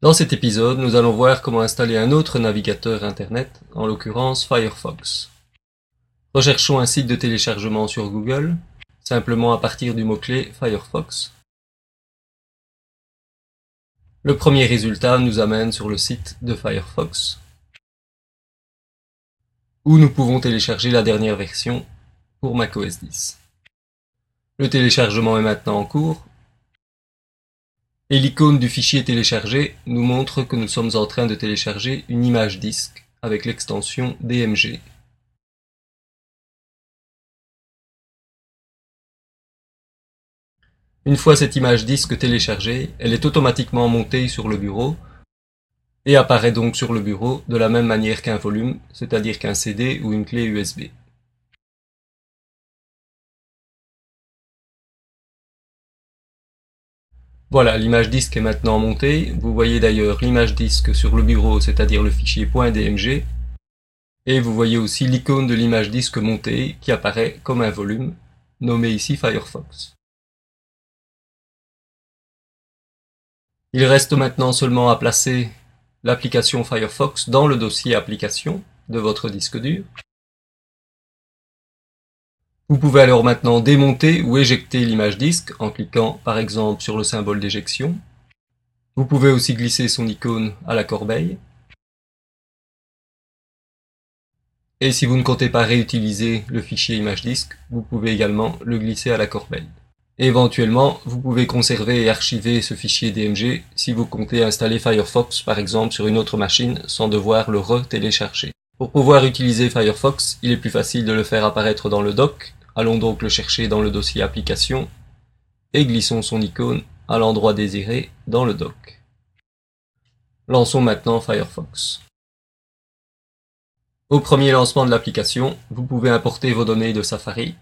Dans cet épisode, nous allons voir comment installer un autre navigateur Internet, en l'occurrence Firefox. Recherchons un site de téléchargement sur Google, simplement à partir du mot-clé Firefox. Le premier résultat nous amène sur le site de Firefox, où nous pouvons télécharger la dernière version pour macOS 10. Le téléchargement est maintenant en cours, et l'icône du fichier téléchargé nous montre que nous sommes en train de télécharger une image disque avec l'extension DMG. Une fois cette image disque téléchargée, elle est automatiquement montée sur le bureau et apparaît donc sur le bureau de la même manière qu'un volume, c'est-à-dire qu'un CD ou une clé USB. Voilà, l'image disque est maintenant montée. Vous voyez d'ailleurs l'image disque sur le bureau, c'est-à-dire le fichier .dmg. Et vous voyez aussi l'icône de l'image disque montée qui apparaît comme un volume, nommé ici Firefox. Il reste maintenant seulement à placer l'application Firefox dans le dossier application de votre disque dur. Vous pouvez alors maintenant démonter ou éjecter l'image disque en cliquant par exemple sur le symbole d'éjection. Vous pouvez aussi glisser son icône à la corbeille. Et si vous ne comptez pas réutiliser le fichier image disque, vous pouvez également le glisser à la corbeille. éventuellement, vous pouvez conserver et archiver ce fichier DMG si vous comptez installer Firefox par exemple sur une autre machine sans devoir le re-télécharger. Pour pouvoir utiliser Firefox, il est plus facile de le faire apparaître dans le dock Allons donc le chercher dans le dossier application et glissons son icône à l'endroit désiré dans le dock. Lançons maintenant Firefox. Au premier lancement de l'application, vous pouvez importer vos données de Safari,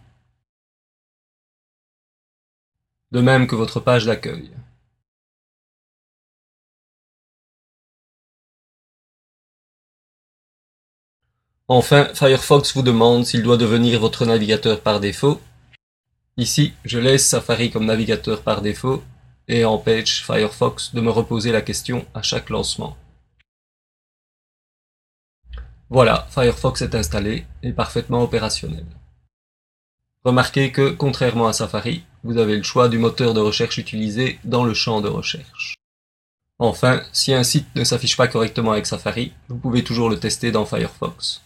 de même que votre page d'accueil. Enfin, Firefox vous demande s'il doit devenir votre navigateur par défaut. Ici, je laisse Safari comme navigateur par défaut et empêche Firefox de me reposer la question à chaque lancement. Voilà, Firefox est installé et parfaitement opérationnel. Remarquez que, contrairement à Safari, vous avez le choix du moteur de recherche utilisé dans le champ de recherche. Enfin, si un site ne s'affiche pas correctement avec Safari, vous pouvez toujours le tester dans Firefox.